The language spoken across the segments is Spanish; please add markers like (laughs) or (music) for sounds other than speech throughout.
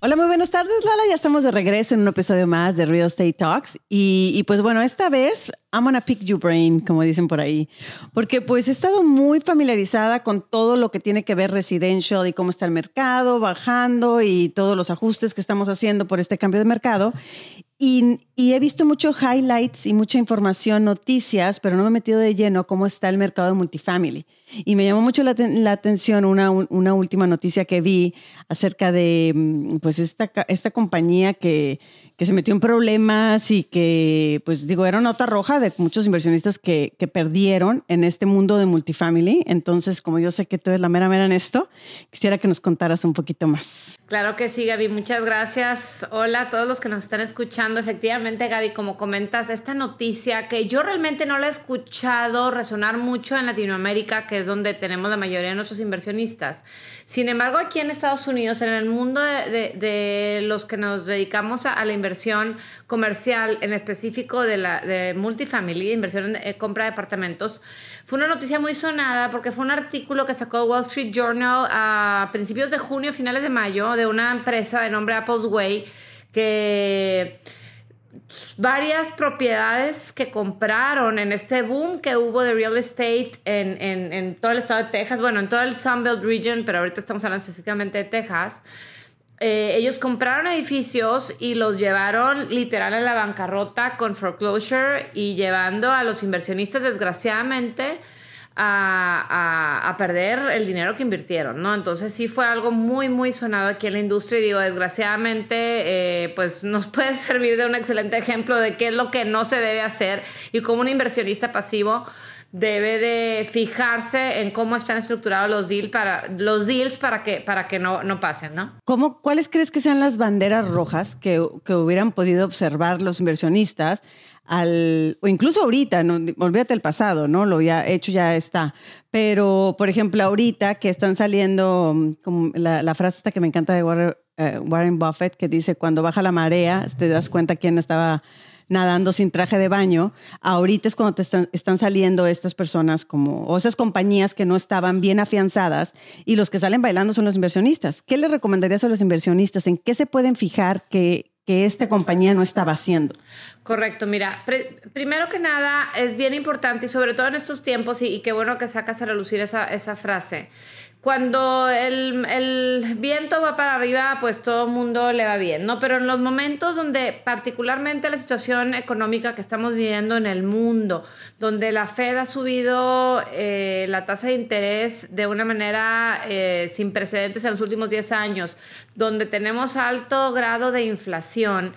Hola, muy buenas tardes, Lala. Ya estamos de regreso en un episodio más de Real Estate Talks. Y, pues bueno, esta vez I'm gonna pick your brain, como dicen por ahí, porque pues he estado muy familiarizada con todo lo que tiene que ver residential y cómo está el mercado bajando y todos los ajustes que estamos haciendo por este cambio de mercado. Y, y, he visto muchos highlights y mucha información, noticias, pero no me he metido de lleno cómo está el mercado de multifamily. Y me llamó mucho la, la atención una, una, última noticia que vi acerca de mm, pues esta, esta compañía que, que se metió en problemas y que, pues digo, era nota roja de muchos inversionistas que, que, perdieron en este mundo de multifamily. Entonces, como yo sé que tú eres la mera mera en esto, quisiera que nos contaras un poquito más. Claro que sí, Gaby. Muchas gracias. Hola a todos los que nos están escuchando. Efectivamente, Gaby, como comentas, esta noticia que yo realmente no la he escuchado resonar mucho en Latinoamérica, que es donde tenemos la mayoría de nuestros inversionistas. Sin embargo, aquí en Estados Unidos, en el mundo de, los que nos dedicamos a, la inversión comercial, en específico de la multifamily, inversión en eh, compra de departamentos, fue una noticia muy sonada porque fue un artículo que sacó Wall Street Journal a principios de junio, finales de mayo, de una empresa de nombre Apple's Way que varias propiedades que compraron en este boom que hubo de real estate en, en, en, todo el estado de Texas, bueno, en todo el Sunbelt Region, pero ahorita estamos hablando específicamente de Texas. Eh, ellos compraron edificios y los llevaron literal a la bancarrota con foreclosure y llevando a los inversionistas, desgraciadamente, a, perder el dinero que invirtieron, ¿no? Entonces sí fue algo muy, muy sonado aquí en la industria y digo, desgraciadamente, eh, pues nos (laughs) puede servir de un excelente ejemplo de qué es lo que no se debe hacer y cómo un inversionista pasivo debe de fijarse en cómo están estructurados los deals para, los deals para que, para que no, no pasen, ¿no? ¿Cómo, ¿Cuáles crees que sean las banderas rojas que, que hubieran podido observar los inversionistas al, o incluso ahorita, no, olvídate el pasado, ¿no? Lo ya hecho ya está. Pero, por ejemplo, ahorita que están saliendo, la, frase esta que me encanta de Warren, uh, Warren Buffett, que dice, cuando baja la marea, te das cuenta quién estaba nadando sin traje de baño, ahorita es cuando te están, saliendo estas personas como, o esas compañías que no estaban bien afianzadas y los que salen bailando son los inversionistas. ¿Qué les recomendarías a los inversionistas? ¿En qué se pueden fijar que, que esta compañía no estaba haciendo? Correcto, mira, primero que nada es bien importante y sobre todo en estos tiempos, y, y qué bueno que sacas a relucir esa, esa frase, cuando el, el, viento va para arriba, pues todo el mundo le va bien, ¿no? Pero en los momentos donde particularmente la situación económica que estamos viviendo en el mundo, donde la Fed ha subido eh, la tasa de interés de una manera eh, sin precedentes en los últimos 10 años, donde tenemos alto grado de inflación,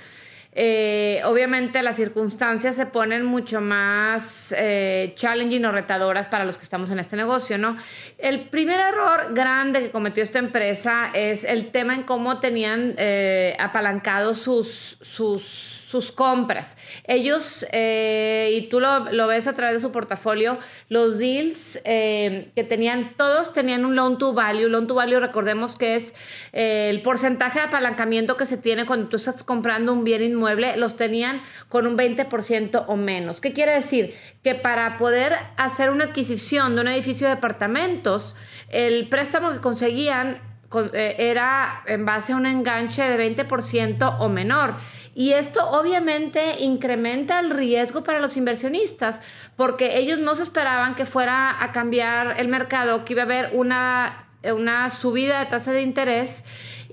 eh, obviamente las circunstancias se ponen mucho más eh, challenging o retadoras para los que estamos en este negocio, ¿no? El primer error grande que cometió esta empresa es el tema en cómo tenían eh, apalancado sus, sus sus compras. Ellos, eh, y tú lo, lo, ves a través de su portafolio, los deals eh, que tenían, todos tenían un loan to value. Loan to value, recordemos que es eh, el porcentaje de apalancamiento que se tiene cuando tú estás comprando un bien inmueble, los tenían con un 20% o menos. ¿Qué quiere decir? Que para poder hacer una adquisición de un edificio de departamentos, el préstamo que conseguían era en base a un enganche de 20% o menor. Y esto obviamente incrementa el riesgo para los inversionistas, porque ellos no se esperaban que fuera a cambiar el mercado, que iba a haber una, una subida de tasa de interés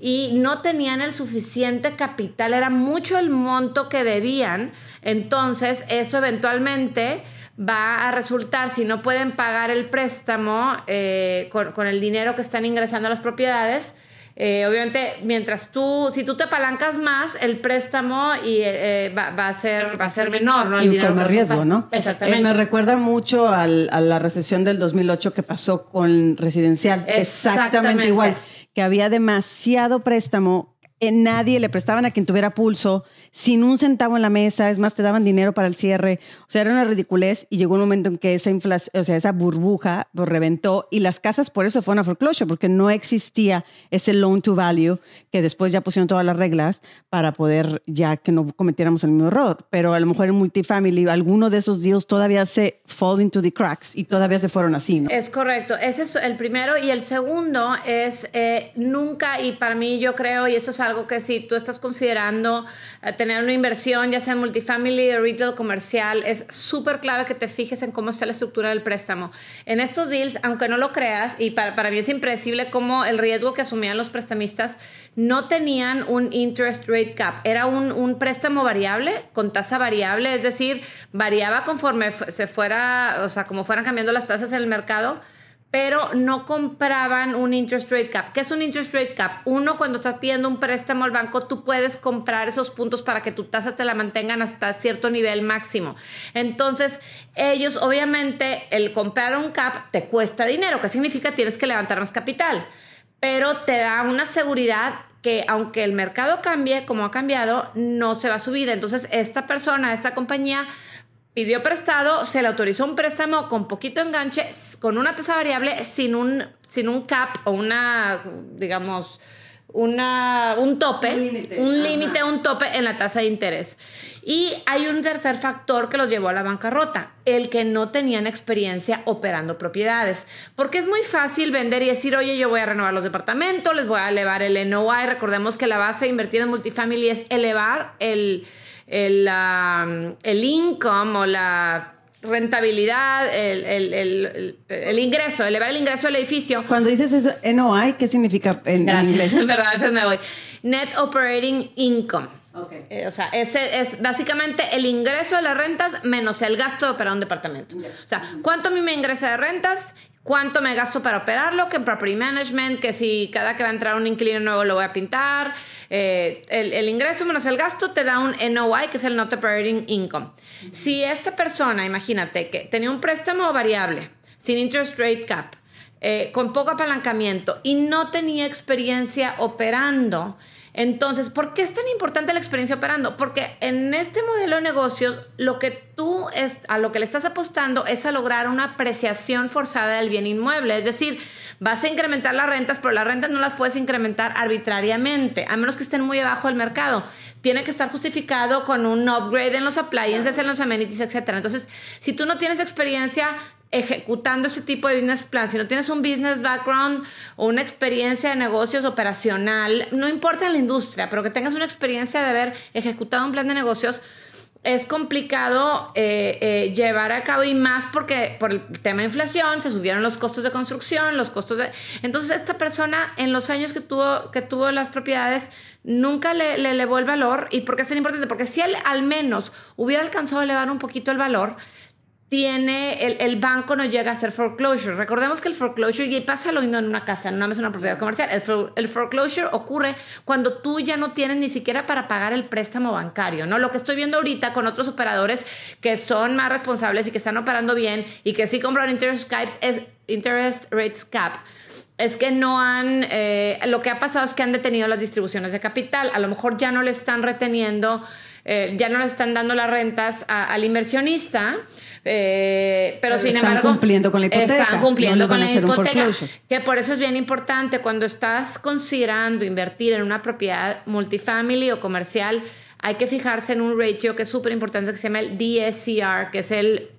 y no tenían el suficiente capital, era mucho el monto que debían, entonces eso eventualmente va a resultar, si no pueden pagar el préstamo eh, con, con el dinero que están ingresando a las propiedades, eh, obviamente, mientras tú, si tú te apalancas más, el préstamo y, eh, va, va, a ser, va a ser menor, ¿no? El y con más riesgo, ¿no? Exactamente. Eh, me recuerda mucho al, a la recesión del 2008 que pasó con residencial. Exactamente, Exactamente igual, que había demasiado préstamo eh, nadie le prestaban a quien tuviera pulso, sin un centavo en la mesa, es más, te daban dinero para el cierre. O sea, era una ridiculez y llegó un momento en que esa inflación, o sea, esa burbuja pues, reventó y las casas por eso fueron a foreclosure, porque no existía ese loan to value que después ya pusieron todas las reglas para poder ya que no cometiéramos el mismo error. Pero a lo mejor en multifamily, alguno de esos deals todavía se fall into the cracks y todavía se fueron así, ¿no? Es correcto. Ese es el primero y el segundo es eh, nunca, y para mí yo creo, y eso es algo que si tú estás considerando eh, tener una inversión, ya sea en multifamily retail comercial, es súper clave que te fijes en cómo está la estructura del préstamo. En estos deals, aunque no lo creas, y para, para mí es impredecible cómo el riesgo que asumían los prestamistas no tenían un interest rate cap, era un, un préstamo variable con tasa variable, es decir, variaba conforme se fuera, o sea, como fueran cambiando las tasas en el mercado pero no compraban un interest rate cap. ¿Qué es un interest rate cap? Uno, cuando estás pidiendo un préstamo al banco, tú puedes comprar esos puntos para que tu tasa te la mantengan hasta cierto nivel máximo. Entonces, ellos, obviamente, el comprar un cap te cuesta dinero. ¿Qué significa? Tienes que levantar más capital, pero te da una seguridad que aunque el mercado cambie como ha cambiado, no se va a subir. Entonces, esta persona, esta compañía pidió prestado, se le autorizó un préstamo con poquito enganche, con una tasa variable, sin un, sin un cap o una, digamos, una, un tope, un límite, un, tope en la tasa de interés. Y hay un tercer factor que los llevó a la bancarrota, el que no tenían experiencia operando propiedades. Porque es muy fácil vender y decir, oye, yo voy a renovar los departamentos, les voy a elevar el NOI. Recordemos que la base de invertir en multifamily es elevar el el, el income o la rentabilidad, el, el, el, ingreso, elevar el ingreso del edificio. Cuando dices eso, NOI, ¿qué significa en, Gracias, inglés? Es verdad, ese me voy. Net Operating Income. Okay. Eh, o sea, ese es básicamente el ingreso de las rentas menos el gasto de operar un departamento. O sea, ¿cuánto a mí me ingresa de rentas cuánto me gasto para operarlo, que en property management, que si cada que va a entrar un inquilino nuevo lo voy a pintar, eh, el, ingreso menos el gasto te da un NOI, que es el Not Operating Income. Si esta persona, imagínate, que tenía un préstamo variable, sin interest rate cap, eh, con poco apalancamiento y no tenía experiencia operando, entonces, ¿por qué es tan importante la experiencia operando? Porque en este modelo de negocios, lo que tú es, a lo que le estás apostando es a lograr una apreciación forzada del bien inmueble. Es decir, vas a incrementar las rentas, pero las rentas no las puedes incrementar arbitrariamente, a menos que estén muy abajo del mercado. Tiene que estar justificado con un upgrade en los appliances, en los amenities, etc. Entonces, si tú no tienes experiencia, ejecutando ese tipo de business plan, si no tienes un business background o una experiencia de negocios operacional, no importa la industria, pero que tengas una experiencia de haber ejecutado un plan de negocios, es complicado eh, eh, llevar a cabo y más porque por el tema de inflación se subieron los costos de construcción, los costos de... Entonces esta persona en los años que tuvo, que tuvo las propiedades nunca le, le elevó el valor. ¿Y por qué es tan importante? Porque si él al menos hubiera alcanzado a elevar un poquito el valor, tiene, el, el, banco no llega a hacer foreclosure. Recordemos que el foreclosure, y pasa lo mismo en una casa, una mesa, una propiedad comercial, el, el, foreclosure ocurre cuando tú ya no tienes ni siquiera para pagar el préstamo bancario, ¿no? Lo que estoy viendo ahorita con otros operadores que son más responsables y que están operando bien y que sí compran interest caps es interest rates cap es que no han, eh, lo que ha pasado es que han detenido las distribuciones de capital, a lo mejor ya no le están reteniendo eh, ya no le están dando las rentas al inversionista, eh, pero, sin están embargo... cumpliendo con la hipoteca. Están cumpliendo con la hipoteca. Que por eso es bien importante cuando estás considerando invertir en una propiedad multifamily o comercial, hay que fijarse en un ratio que es súper importante que se llama el DSCR, que es el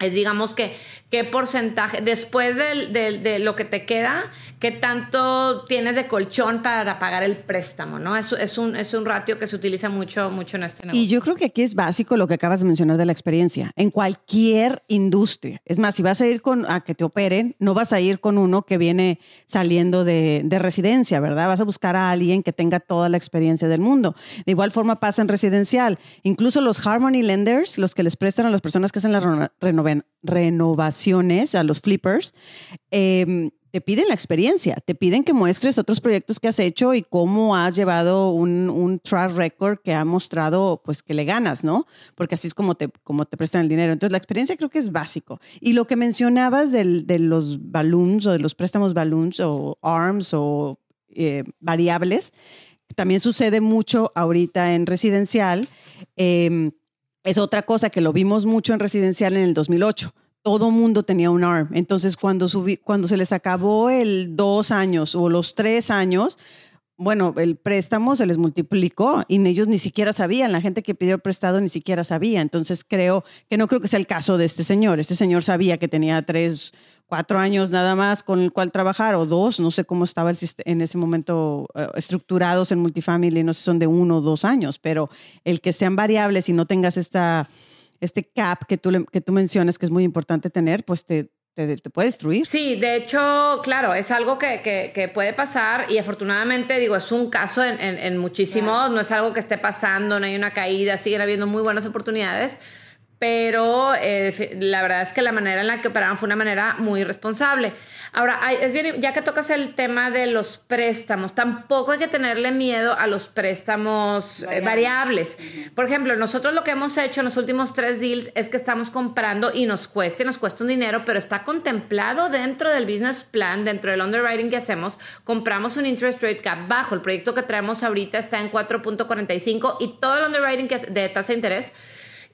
es digamos que qué porcentaje, después de, lo que te queda, qué tanto tienes de colchón para pagar el préstamo, ¿no? Es, es, un, es un ratio que se utiliza mucho, mucho en este negocio. Y yo creo que aquí es básico lo que acabas de mencionar de la experiencia, en cualquier industria. Es más, si vas a ir con, a que te operen, no vas a ir con uno que viene saliendo de, de residencia, ¿verdad? Vas a buscar a alguien que tenga toda la experiencia del mundo. De igual forma pasa en residencial. Incluso los Harmony Lenders, los que les prestan a las personas que hacen la renovación, a los flippers, em, te piden la experiencia, te piden que muestres otros proyectos que has hecho y cómo has llevado un, un track record que ha mostrado pues que le ganas, ¿no? Porque así es como te, como te prestan el dinero. Entonces la experiencia creo que es básico. Y lo que mencionabas del, de los balloons o de los préstamos balloons o ARMS o eh, variables, también sucede mucho ahorita en residencial. Em, es otra cosa que lo vimos mucho en residencial en el 2008 todo mundo tenía un ARM. Entonces, cuando, cuando se les acabó el dos años o los tres años, bueno, el préstamo se les multiplicó y ellos ni siquiera sabían, la gente que pidió el prestado ni siquiera sabía. Entonces, creo que no creo que sea el caso de este señor. Este señor sabía que tenía tres, cuatro años nada más con el cual trabajar o dos, no sé cómo estaba el en ese momento eh, estructurados en multifamily, no sé si son de uno o dos años, pero el que sean variables y no tengas esta este cap que tú, que tú mencionas, que es muy importante tener, pues te, te, puede destruir. Sí, de hecho, claro, es algo que, que, puede pasar y afortunadamente, digo, es un caso en, en, muchísimos, no es algo que esté pasando, no hay una caída, siguen habiendo muy buenas oportunidades pero eh, la verdad es que la manera en la que operaban fue una manera muy responsable. Ahora, es bien, ya que tocas el tema de los préstamos, tampoco hay que tenerle miedo a los préstamos eh, variables. Por ejemplo, nosotros lo que hemos hecho en los últimos tres deals es que estamos comprando y nos cuesta, nos cuesta un dinero, pero está contemplado dentro del business plan, dentro del underwriting que hacemos, compramos un interest rate cap bajo. El proyecto que traemos ahorita está en 4.45 y todo el underwriting que de tasa de interés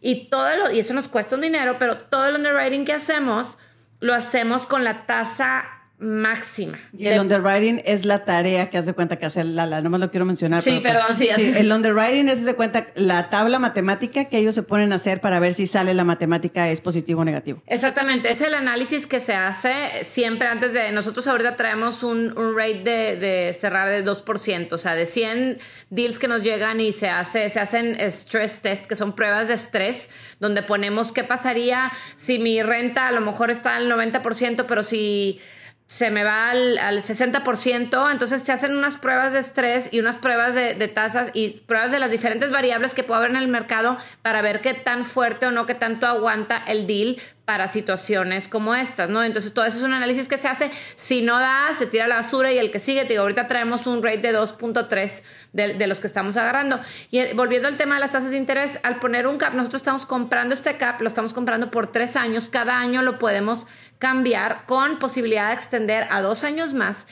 y, todo lo, y eso nos cuesta un dinero, pero todo el underwriting que hacemos lo hacemos con la tasa máxima. Y el underwriting es la tarea que hace cuenta que hace Lala, no más lo quiero mencionar. Sí, perdón, sí, El underwriting es de cuenta la tabla matemática que ellos se ponen a hacer para ver si sale la matemática es positivo o negativo. Exactamente, es el análisis que se hace siempre antes de, nosotros ahorita traemos un, un rate de, de, cerrar de 2%, o sea, de 100 deals que nos llegan y se hace, se hacen stress test, que son pruebas de estrés, donde ponemos qué pasaría si mi renta a lo mejor está al 90%, pero si se me va al, al, 60%, entonces se hacen unas pruebas de estrés y unas pruebas de, de, tasas y pruebas de las diferentes variables que puede haber en el mercado para ver qué tan fuerte o no, qué tanto aguanta el deal para situaciones como estas, ¿no? Entonces todo eso es un análisis que se hace, si no da, se tira la basura y el que sigue, te digo, ahorita traemos un rate de 2.3 de, de, los que estamos agarrando. Y eh, volviendo al tema de las tasas de interés, al poner un cap, nosotros estamos comprando este cap, lo estamos comprando por tres años, cada año lo podemos cambiar con posibilidad de extender a dos años más.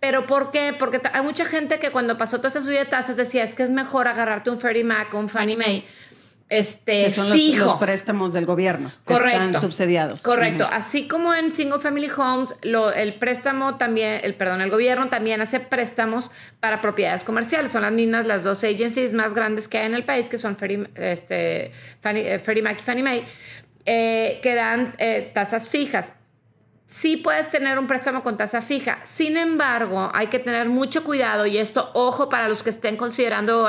¿Pero por qué? Porque hay mucha gente que cuando pasó toda esta subida de tasas decía, es que es mejor agarrarte un Freddie Mac o un Fannie Mae este, que son Los, préstamos del gobierno que están subsidiados. Correcto. Así como en Single Family Homes, lo, el préstamo también, el perdón, el gobierno también hace préstamos para propiedades comerciales. Son las mismas, las dos agencies más grandes que hay en el país, que son Freddie, este, eh, Freddie Mac y Fannie Mae, eh, que dan eh, tasas fijas sí puedes tener un préstamo con tasa fija. Sin embargo, hay que tener mucho cuidado y esto, ojo para los que estén considerando o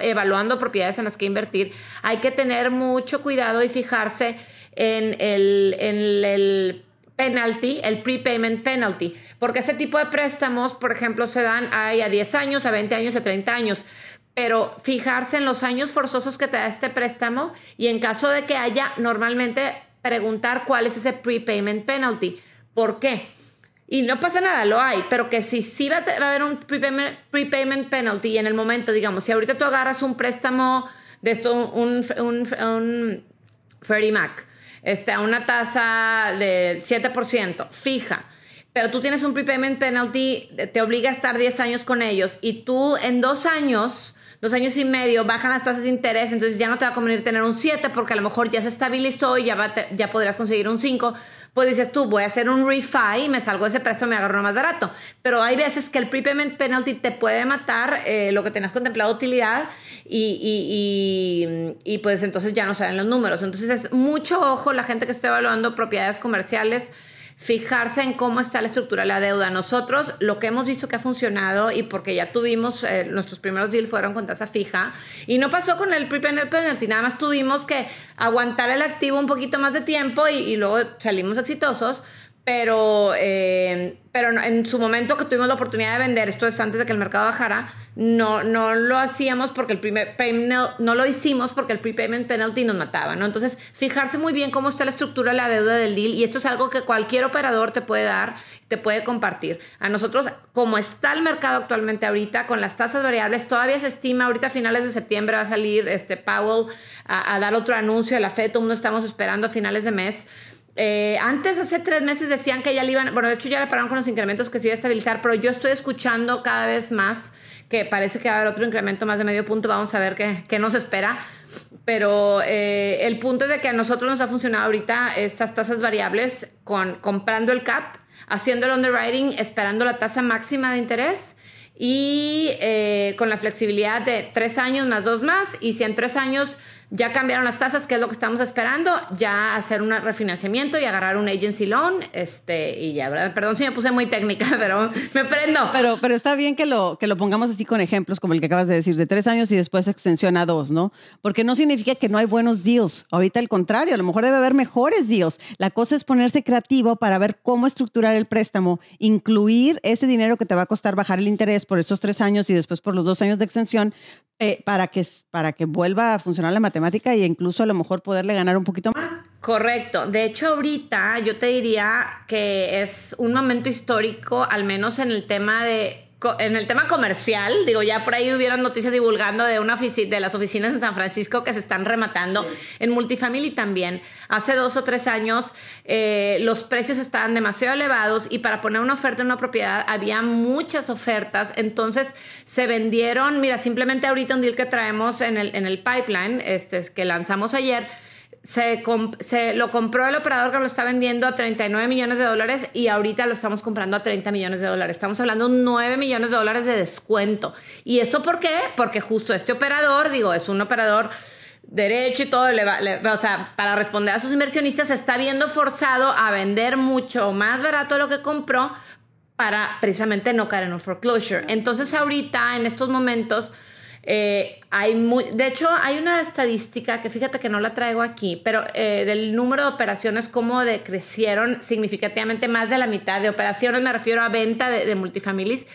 evaluando, propiedades en las que invertir, hay que tener mucho cuidado y fijarse en el, el penalty, el prepayment penalty, porque ese tipo de préstamos, por ejemplo, se dan a 10 años, a 20 años, a 30 años pero fijarse en los años forzosos que te da este préstamo y en caso de que haya, normalmente preguntar cuál es ese prepayment penalty. ¿Por qué? Y no pasa nada, lo hay, pero que si sí va, a haber un prepayment, penalty en el momento, digamos, si ahorita tú agarras un préstamo de esto, un, un, Freddie Mac, este, a una tasa de 7%, fija, pero tú tienes un prepayment penalty, te obliga a estar 10 años con ellos y tú en dos años dos años y medio, bajan las tasas de interés, entonces ya no te va a convenir tener un 7 porque a lo mejor ya se estabilizó y ya, ya podrías conseguir un 5. Pues dices tú, voy a hacer un refi y me salgo de ese precio me agarro más barato. Pero hay veces que el prepayment penalty te puede matar eh, lo que tenías contemplado utilidad y, y, pues entonces ya no salen los números. Entonces es mucho ojo la gente que esté evaluando propiedades comerciales fijarse en cómo está la estructura de la deuda. Nosotros lo que hemos visto que ha funcionado y porque ya tuvimos, eh, nuestros primeros deals fueron con tasa fija y no pasó con el prepayment penalty, nada más tuvimos que aguantar el activo un poquito más de tiempo y, y luego salimos exitosos, pero, eh, pero en su momento que tuvimos la oportunidad de vender, esto es antes de que el mercado bajara, no, no lo hacíamos porque el primer no, lo hicimos porque el prepayment penalty nos mataba, ¿no? Entonces, fijarse muy bien cómo está la estructura de la deuda del deal y esto es algo que cualquier operador te puede dar, te puede compartir. A nosotros, como está el mercado actualmente ahorita, con las tasas variables, todavía se estima, ahorita a finales de septiembre va a salir este Powell a, dar otro anuncio de la FED, todo estamos esperando a finales de mes Eh, antes, hace tres meses decían que ya le iban, bueno, de hecho ya le pararon con los incrementos que se iba a estabilizar, pero yo estoy escuchando cada vez más que parece que va a haber otro incremento más de medio punto, vamos a ver qué, qué nos espera. Pero eh, el punto es de que a nosotros nos ha funcionado ahorita estas tasas variables con comprando el CAP, haciendo el underwriting, esperando la tasa máxima de interés y eh, con la flexibilidad de tres años más dos más. Y si en tres años ya cambiaron las tasas, que es lo que estamos esperando, ya hacer un refinanciamiento y agarrar un agency loan, este, y ya, ¿verdad? Perdón si me puse muy técnica, (laughs) pero me prendo. Pero, pero está bien que lo, que lo pongamos así con ejemplos como el que acabas de decir, de tres años y después extensión a dos, ¿no? Porque no significa que no hay buenos deals. Ahorita al contrario, a lo mejor debe haber mejores deals. La cosa es ponerse creativo para ver cómo estructurar el préstamo, incluir ese dinero que te va a costar bajar el interés por esos tres años y después por los dos años de extensión, eh, para, que, para que vuelva a funcionar la matemática e incluso a lo mejor poderle ganar un poquito más. Correcto. De hecho, ahorita yo te diría que es un momento histórico, al menos en el tema de en el tema comercial, digo, ya por ahí hubieron noticias divulgando de una de las oficinas de San Francisco que se están rematando. En multifamily también. Hace dos o tres años eh, los precios estaban demasiado elevados y para poner una oferta en una propiedad había muchas ofertas. Entonces se vendieron, mira, simplemente ahorita un deal que traemos en el, en el pipeline, este, que lanzamos ayer se, se, lo compró el operador que lo está vendiendo a 39 millones de dólares y ahorita lo estamos comprando a 30 millones de dólares. Estamos hablando de 9 millones de dólares de descuento. ¿Y eso por qué? Porque justo este operador, digo, es un operador derecho y todo, le o sea, para responder a sus inversionistas, se está viendo forzado a vender mucho más barato de lo que compró para precisamente no caer en un foreclosure. Entonces ahorita, en estos momentos eh, hay muy, de hecho, hay una estadística que fíjate que no la traigo aquí, pero eh, del número de operaciones, como decrecieron significativamente más de la mitad de operaciones, me refiero a venta de, de multifamilies,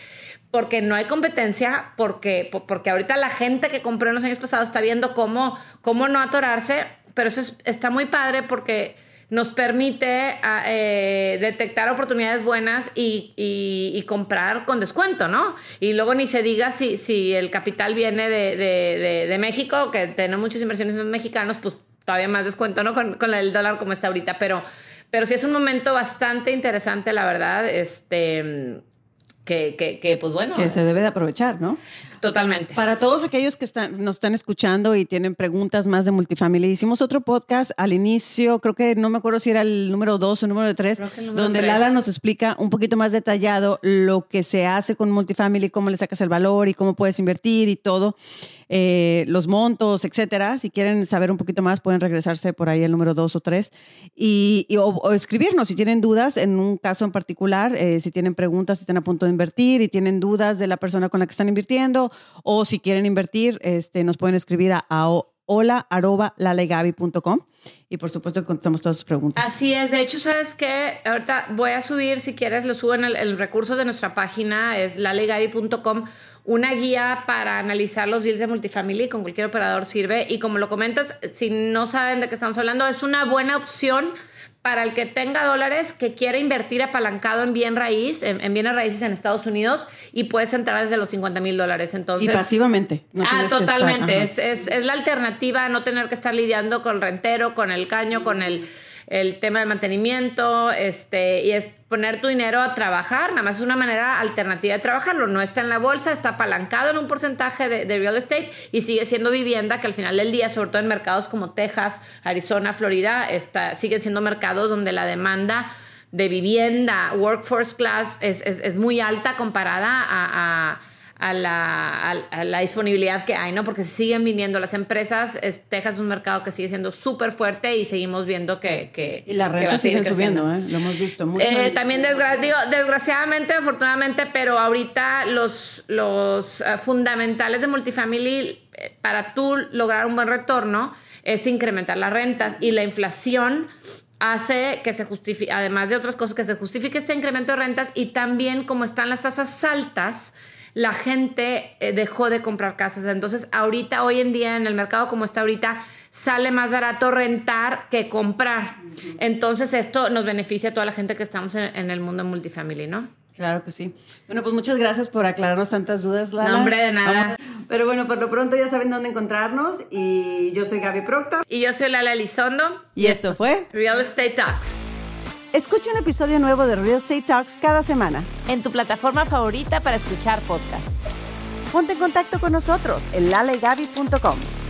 porque no hay competencia, porque, porque ahorita la gente que compró en los años pasados está viendo cómo, cómo no atorarse, pero eso está muy padre porque nos permite ah, eh, detectar oportunidades buenas y, y, comprar con descuento, ¿no? Y luego ni se diga si, si el capital viene de, de, de, México, que tenemos muchos inversiones mexicanos, pues todavía más descuento, ¿no? Con, con el dólar como está ahorita, pero, pero sí es un momento bastante interesante, la verdad, este que, que, que, pues bueno. Que se debe de aprovechar, ¿no? Totalmente. Para todos aquellos que están, nos están escuchando y tienen preguntas más de multifamily, hicimos otro podcast al inicio, creo que no me acuerdo si era el número dos o el número tres, donde Lala nos explica un poquito más detallado lo que se hace con multifamily, cómo le sacas el valor y cómo puedes invertir y todo. Eh, los montos, etcétera. Si quieren saber un poquito más, pueden regresarse por ahí el número dos o tres y, o, escribirnos si tienen dudas en un caso en particular, eh, si tienen preguntas, si están a punto de invertir y tienen dudas de la persona con la que están invirtiendo o si quieren invertir, este, nos pueden escribir a, a hola arroba y por supuesto contestamos todas sus preguntas. Así es, de hecho, ¿sabes qué? Ahorita voy a subir, si quieres, lo subo en el, recurso de nuestra página, es lalegabi.com una guía para analizar los deals de multifamily con cualquier operador sirve. Y como lo comentas, si no saben de qué estamos hablando, es una buena opción para el que tenga dólares que quiera invertir apalancado en bien raíz, en, bienes raíces en Estados Unidos y puedes entrar desde los 50 mil dólares. Entonces, y pasivamente. ah, totalmente. es, es, es la alternativa a no tener que estar lidiando con el rentero, con el caño, con el el tema del mantenimiento, este, y es poner tu dinero a trabajar, nada más es una manera alternativa de trabajarlo, no está en la bolsa, está apalancado en un porcentaje de, real estate y sigue siendo vivienda que al final del día, sobre todo en mercados como Texas, Arizona, Florida, está, siguen siendo mercados donde la demanda de vivienda, workforce class, es, es, muy alta comparada a a la, a, la, disponibilidad que hay, ¿no? Porque siguen viniendo las empresas. Texas es un mercado que sigue siendo súper fuerte y seguimos viendo que... que y las rentas siguen subiendo, ¿eh? Lo hemos visto mucho. Eh, también desgraciadamente, afortunadamente, pero ahorita los, los uh, fundamentales de multifamily eh, para tú lograr un buen retorno es incrementar las rentas y la inflación hace que se justifique, además de otras cosas, que se justifique este incremento de rentas y también como están las tasas altas, la gente eh, dejó de comprar casas. Entonces, ahorita, hoy en día, en el mercado como está ahorita, sale más barato rentar que comprar. Entonces, esto nos beneficia a toda la gente que estamos en, el mundo multifamily, ¿no? Claro que sí. Bueno, pues muchas gracias por aclararnos tantas dudas, Lala. No, hombre, de nada. Pero bueno, por lo pronto ya saben dónde encontrarnos. Y yo soy Gaby Proctor. Y yo soy Lala Elizondo. Y esto fue Real Estate Talks. Escucha un episodio nuevo de Real Estate Talks cada semana. En tu plataforma favorita para escuchar podcasts. Ponte en contacto con nosotros en lalegaby.com.